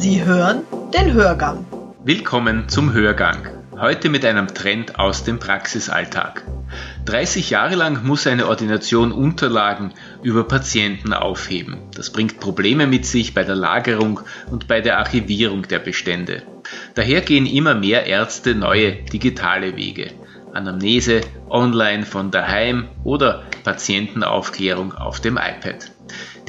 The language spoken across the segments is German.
Sie hören den Hörgang. Willkommen zum Hörgang. Heute mit einem Trend aus dem Praxisalltag. 30 Jahre lang muss eine Ordination Unterlagen über Patienten aufheben. Das bringt Probleme mit sich bei der Lagerung und bei der Archivierung der Bestände. Daher gehen immer mehr Ärzte neue digitale Wege. Anamnese, online von daheim oder Patientenaufklärung auf dem iPad.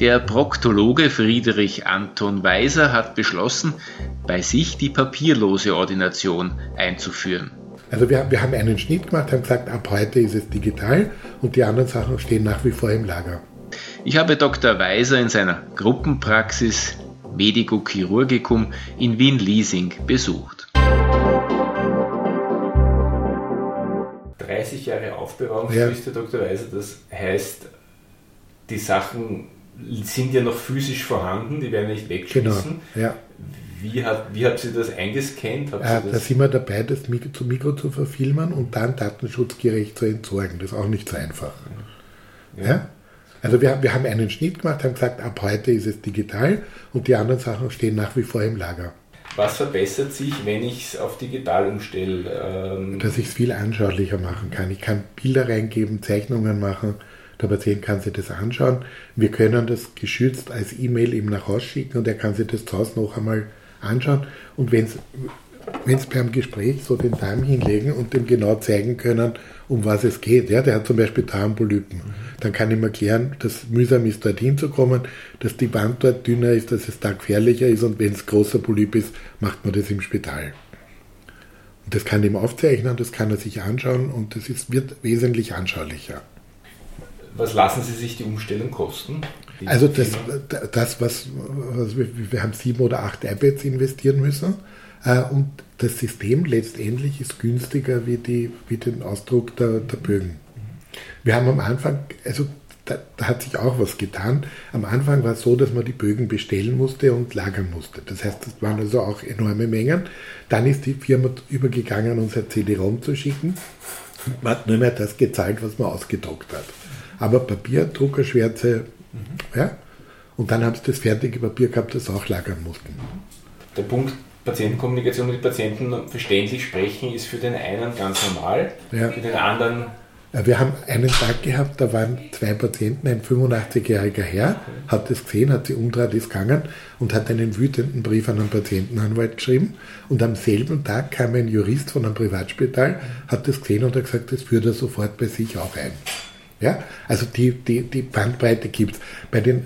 Der Proktologe Friedrich Anton Weiser hat beschlossen, bei sich die papierlose Ordination einzuführen. Also wir, wir haben einen Schnitt gemacht, haben gesagt, ab heute ist es digital und die anderen Sachen stehen nach wie vor im Lager. Ich habe Dr. Weiser in seiner Gruppenpraxis Medico Chirurgicum in Wien-Liesing besucht. 30 Jahre Aufbewahrungsfrist, ja. Dr. Weiser, das heißt, die Sachen sind ja noch physisch vorhanden, die werden nicht weggeschmissen. Genau, ja. Wie, hat, wie habt ihr das eingescannt? Habt äh, da sind wir dabei, das Mikro zu Mikro zu verfilmen und dann datenschutzgerecht zu entsorgen. Das ist auch nicht so einfach. Ja. ja? Also wir, wir haben einen Schnitt gemacht, haben gesagt, ab heute ist es digital und die anderen Sachen stehen nach wie vor im Lager. Was verbessert sich, wenn ich es auf digital umstelle? Ähm Dass ich es viel anschaulicher machen kann. Ich kann Bilder reingeben, Zeichnungen machen der Patient kann sich das anschauen. Wir können das geschützt als E-Mail ihm nach Hause schicken und er kann sich das zu Hause noch einmal anschauen. Und wenn es beim Gespräch so den Darm hinlegen und dem genau zeigen können, um was es geht. Ja, der hat zum Beispiel Darmpolypen. Mhm. Dann kann ich ihm erklären, dass mühsam ist, dorthin zu kommen, dass die Wand dort dünner ist, dass es da gefährlicher ist und wenn es großer Polyp ist, macht man das im Spital. Und das kann ihm aufzeichnen, das kann er sich anschauen und das ist, wird wesentlich anschaulicher. Was lassen Sie sich die Umstellung kosten? Die also das, das was, was wir, wir, haben sieben oder acht iPads investieren müssen und das System letztendlich ist günstiger wie, die, wie den Ausdruck der, der Bögen. Wir haben am Anfang, also da, da, hat sich auch was getan. Am Anfang war es so, dass man die Bögen bestellen musste und lagern musste. Das heißt, das waren also auch enorme Mengen. Dann ist die Firma übergegangen, uns ein CD-ROM zu schicken. Man hat nur mehr das gezahlt, was man ausgedruckt hat aber Papier, Druckerschwärze, mhm. ja. Und dann haben sie das fertige Papier gehabt, das auch lagern mussten. Der Punkt Patientenkommunikation mit Patienten verständlich sprechen ist für den einen ganz normal, ja. für den anderen wir haben einen Tag gehabt, da waren zwei Patienten, ein 85-jähriger Herr, hat das gesehen, hat sie umdreht, ist gegangen und hat einen wütenden Brief an einen Patientenanwalt geschrieben. Und am selben Tag kam ein Jurist von einem Privatspital, hat das gesehen und hat gesagt, das führt er sofort bei sich auch ein. Ja? Also die, die, die Bandbreite gibt es. Bei den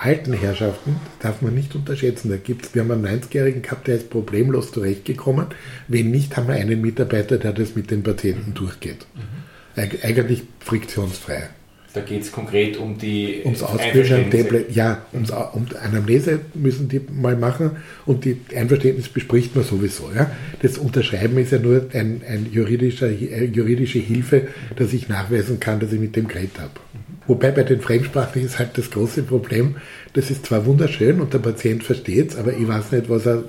alten Herrschaften darf man nicht unterschätzen. Da gibt's, wir haben einen 90-Jährigen gehabt, der ist problemlos zurechtgekommen. Wenn nicht, haben wir einen Mitarbeiter, der das mit den Patienten durchgeht. Mhm. Eigentlich friktionsfrei. Da geht es konkret um die ums Ausbilden, ja, ums, um Anamnese müssen die mal machen und die Einverständnis bespricht man sowieso. Ja. Das Unterschreiben ist ja nur ein, ein juridischer, äh, juridische Hilfe, dass ich nachweisen kann, dass ich mit dem geredet habe. Wobei bei den Fremdsprachen ist halt das große Problem, das ist zwar wunderschön und der Patient versteht es, aber ich weiß nicht, was er,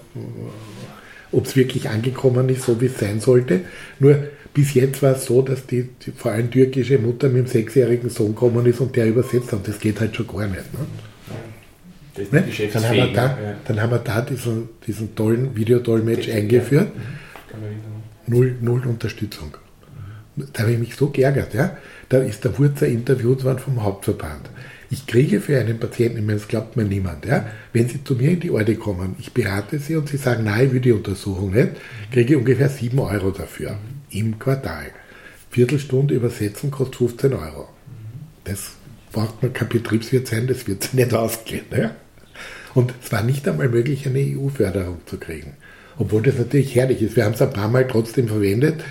ob es wirklich angekommen ist, so wie es sein sollte. Nur bis jetzt war es so, dass die, die, vor allem türkische Mutter mit dem sechsjährigen Sohn gekommen ist und der übersetzt hat. Das geht halt schon gar nicht. Ne? ne? Dann, haben wir da, ja. dann haben wir da diesen, diesen tollen Videodolmetsch eingeführt. Mhm. Null, null Unterstützung. Da habe ich mich so geärgert. Ja? Da ist der Wurzer interviewt worden vom Hauptverband. Ich kriege für einen Patienten, ich meine, das glaubt mir niemand, ja, wenn Sie zu mir in die Orde kommen, ich berate Sie und Sie sagen, nein, ich will die Untersuchung nicht, kriege ich ungefähr 7 Euro dafür im Quartal. Viertelstunde übersetzen kostet 15 Euro. Das braucht man kein Betriebswirt sein, das wird sich nicht ausgehen. Ja? Und es war nicht einmal möglich, eine EU-Förderung zu kriegen. Obwohl das natürlich herrlich ist. Wir haben es ein paar Mal trotzdem verwendet.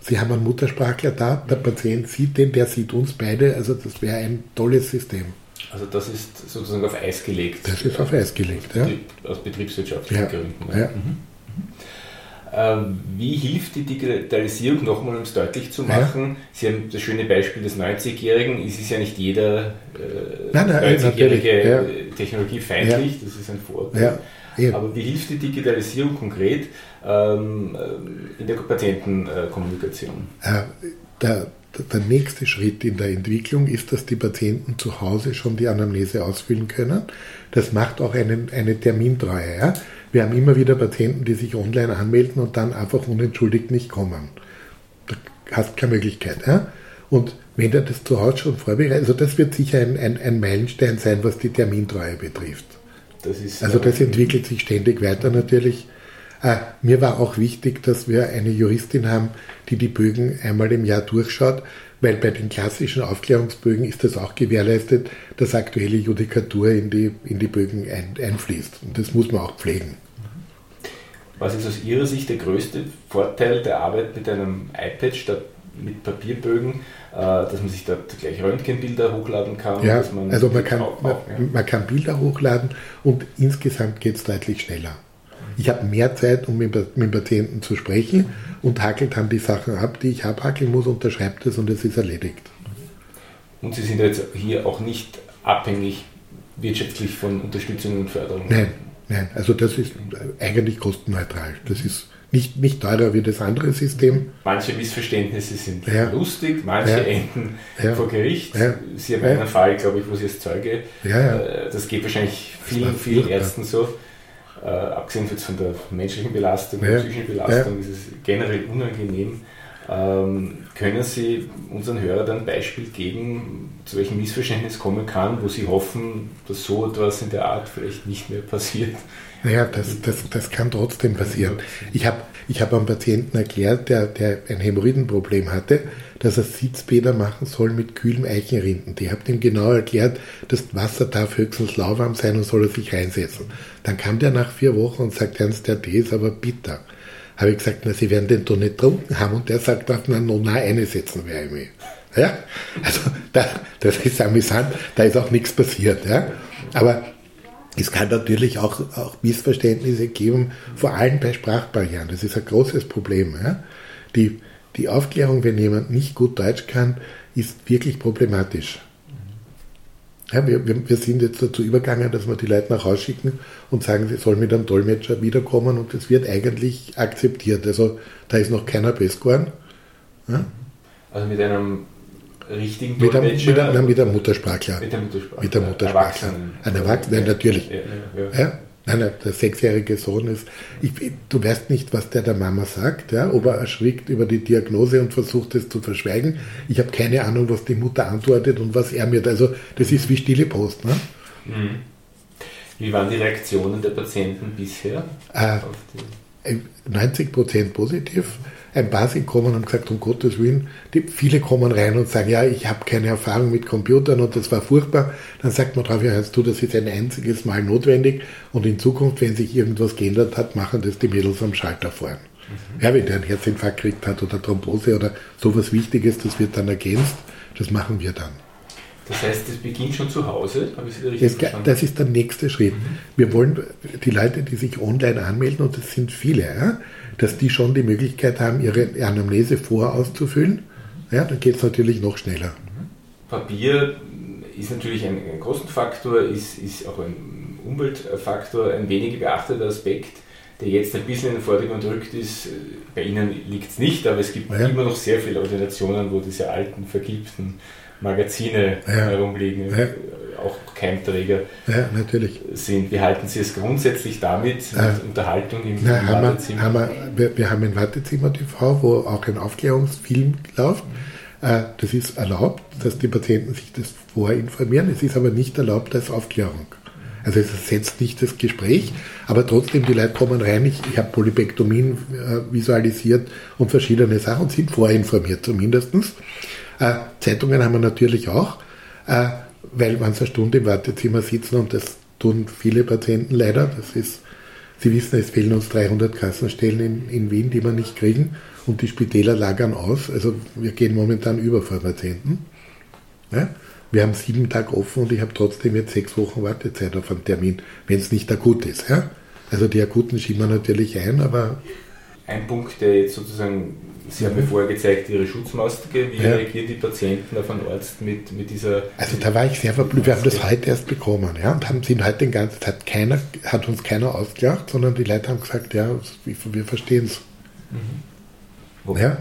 Sie haben einen Muttersprachler da, der Patient sieht den, der sieht uns beide. Also das wäre ein tolles System. Also das ist sozusagen auf Eis gelegt. Das ist auf Eis gelegt, ja. Aus betriebswirtschaftlichen ja. Gründen. Ja. Mhm. Ähm, wie hilft die Digitalisierung, nochmal um es deutlich zu machen? Ja. Sie haben das schöne Beispiel des 90-Jährigen. Es ist ja nicht jeder äh, 90-Jährige ja. technologiefeindlich, das ist ein Vorteil. Aber wie hilft die Digitalisierung konkret ähm, in der Patientenkommunikation? Äh, der, der nächste Schritt in der Entwicklung ist, dass die Patienten zu Hause schon die Anamnese ausfüllen können. Das macht auch einen, eine Termintreue. Ja? Wir haben immer wieder Patienten, die sich online anmelden und dann einfach unentschuldigt nicht kommen. Da hast du keine Möglichkeit. Ja? Und wenn der das zu Hause schon vorbereitet, also das wird sicher ein, ein, ein Meilenstein sein, was die Termintreue betrifft. Das also das entwickelt sich ständig weiter natürlich. Äh, mir war auch wichtig, dass wir eine Juristin haben, die die Bögen einmal im Jahr durchschaut, weil bei den klassischen Aufklärungsbögen ist das auch gewährleistet, dass aktuelle Judikatur in die, in die Bögen ein, einfließt. Und das muss man auch pflegen. Was ist aus Ihrer Sicht der größte Vorteil der Arbeit mit einem iPad statt mit Papierbögen, äh, dass man sich da gleich Röntgenbilder hochladen kann? Ja, man also man kann, auch, man, ja. man kann Bilder hochladen und insgesamt geht es deutlich schneller. Ich habe mehr Zeit, um mit, mit dem Patienten zu sprechen und hackelt dann die Sachen ab, die ich abhackeln muss, unterschreibt es und es ist erledigt. Und Sie sind jetzt hier auch nicht abhängig wirtschaftlich von Unterstützung und Förderung? Nein, nein. Also das ist eigentlich kostenneutral. Das ist nicht, nicht teurer wie das andere System. Manche Missverständnisse sind ja. lustig, manche ja. enden ja. vor Gericht. Sie haben einen Fall, glaube ich, wo Sie als Zeuge, äh, das geht wahrscheinlich vielen, vielen Ärzten so. Äh, abgesehen von der menschlichen Belastung, der psychischen Belastung, ist es generell unangenehm. Ähm, können Sie unseren Hörern ein Beispiel geben, zu welchem Missverständnis kommen kann, wo Sie hoffen, dass so etwas in der Art vielleicht nicht mehr passiert? Naja, das, das, das kann trotzdem passieren. Ich habe ich hab einem Patienten erklärt, der, der ein Hämorrhoidenproblem hatte, dass er Sitzbäder machen soll mit kühlem Eichenrinden. Die habt ihm genau erklärt, das Wasser darf höchstens lauwarm sein und soll er sich reinsetzen. Dann kam der nach vier Wochen und sagt, Ernst, der Tee ist aber bitter. Habe ich gesagt, na, Sie werden den doch nicht getrunken haben. Und der sagt, na, no, na, eine setzen wir mir. Ja, also da, das ist amüsant, da ist auch nichts passiert. Ja. Aber es kann natürlich auch, auch Missverständnisse geben, vor allem bei Sprachbarrieren. Das ist ein großes Problem. Ja? Die, die Aufklärung, wenn jemand nicht gut Deutsch kann, ist wirklich problematisch. Ja, wir, wir, sind jetzt dazu übergegangen, dass wir die Leute nach Hause schicken und sagen, sie sollen mit einem Dolmetscher wiederkommen und das wird eigentlich akzeptiert. Also da ist noch keiner best geworden. Ja? Also mit einem richtigen mit einem, mit, einem, mit einem Muttersprachler. Mit der Muttersprachler. Mit der Muttersprachler. Ein Erwachsener, ja, natürlich. Ja, ja, ja. Nein, der sechsjährige Sohn ist, ich, du weißt nicht, was der der Mama sagt, ja, ob er erschrickt über die Diagnose und versucht es zu verschweigen. Ich habe keine Ahnung, was die Mutter antwortet und was er mir, also das ist wie stille Post. Ne? Mhm. Wie waren die Reaktionen der Patienten bisher? Äh, 90 Prozent positiv ein paar sind gekommen und gesagt, um Gottes Willen, die, viele kommen rein und sagen, ja, ich habe keine Erfahrung mit Computern und das war furchtbar. Dann sagt man drauf, ja, hörst du, das ist ein einziges Mal notwendig und in Zukunft, wenn sich irgendwas geändert hat, machen das die Mädels am Schalter vorn. Mhm. Ja, wenn der einen Herzinfarkt gekriegt hat oder Thrombose oder sowas Wichtiges, das wird dann ergänzt, das machen wir dann. Das heißt, das beginnt schon zu Hause? Das, das, ist der nächste Schritt. Mhm. Wir wollen die Leute, die sich online anmelden, und das sind viele, ja, dass die schon die Möglichkeit haben, ihre Anamnese vorauszufüllen. Ja, dann geht es natürlich noch schneller. Papier ist natürlich ein, ein Kostenfaktor, ist, ist auch ein Umweltfaktor, ein wenig beachteter Aspekt, der jetzt ein bisschen in den Vordergrund rückt, ist, bei Ihnen liegt es nicht, aber es gibt ja. immer noch sehr viele Ordinationen, wo diese alten, vergilbten Magazine ja. herumliegen. Ja auch Keimträger ja, natürlich. sind. Wie halten Sie es grundsätzlich damit, äh, Unterhaltung im, na, im haben Wartezimmer? Wir, haben wir, wir, haben ein Wartezimmer TV, wo auch ein Aufklärungsfilm läuft. Äh, das ist erlaubt, dass die Patienten sich das vorinformieren. Es ist aber nicht erlaubt als Aufklärung. Also es ersetzt nicht das Gespräch, aber trotzdem, die Leute kommen rein, ich, ich habe Polybektomien äh, visualisiert und verschiedene Sachen und sind vorinformiert zumindest. Äh, Zeitungen haben wir natürlich auch. Äh, weil man eine Stunde im Wartezimmer sitzen und das tun viele Patienten leider. Das ist, Sie wissen, es fehlen uns 300 Kassenstellen in, in Wien, die wir nicht kriegen und die Spitäler lagern aus. Also wir gehen momentan über vor Patienten. Ja? Wir haben sieben Tage offen und ich habe trotzdem jetzt sechs Wochen Wartezeit auf einen Termin, wenn es nicht akut ist. Ja? Also die akuten schieben wir natürlich ein, aber... Ein Punkt, der jetzt sozusagen Sie haben mir vorher gezeigt, Ihre Schutzmaske. Wie ja. reagieren die Patienten auf einen Arzt mit, mit dieser. Also da war ich sehr verblüfft. Wir haben das heute erst bekommen, ja, und haben sie heute den ganzen Tag keiner, hat uns keiner ausgelacht, sondern die Leute haben gesagt, ja, wir verstehen es. Mhm. Ja.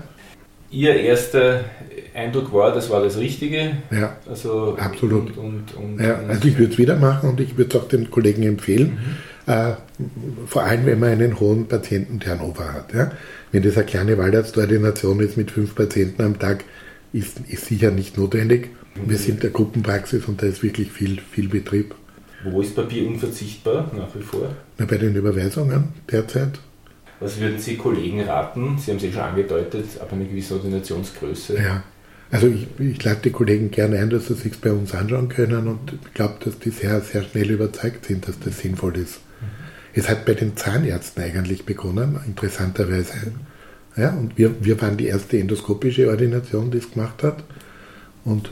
Ihr erster Eindruck war, das war das Richtige. Ja, also, absolut. Und, und, ja, also ich würde es wieder machen und ich würde es auch den Kollegen empfehlen. Mhm. Äh, vor allem, wenn man einen hohen Patienten-Turnover hat. Ja? Wenn das eine kleine Waldarztordination ist mit fünf Patienten am Tag, ist, ist sicher nicht notwendig. Mhm. Wir sind der Gruppenpraxis und da ist wirklich viel, viel Betrieb. Wo ist Papier unverzichtbar nach wie vor? Na, bei den Überweisungen derzeit. Was würden Sie Kollegen raten? Sie haben es ja schon angedeutet, ab einer gewissen Ordinationsgröße. Ja, also ich, ich lade die Kollegen gerne ein, dass sie sich bei uns anschauen können und ich glaube, dass die sehr, sehr schnell überzeugt sind, dass das sinnvoll ist. Mhm. Es hat bei den Zahnärzten eigentlich begonnen, interessanterweise. Ja, und wir, wir waren die erste endoskopische Ordination, die es gemacht hat. Und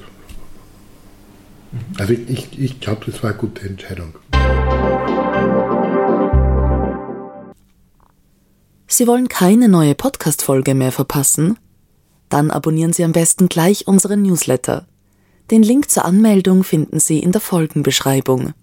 also ich, ich, ich glaube, das war eine gute Entscheidung. Sie wollen keine neue Podcast-Folge mehr verpassen? Dann abonnieren Sie am besten gleich unseren Newsletter. Den Link zur Anmeldung finden Sie in der Folgenbeschreibung.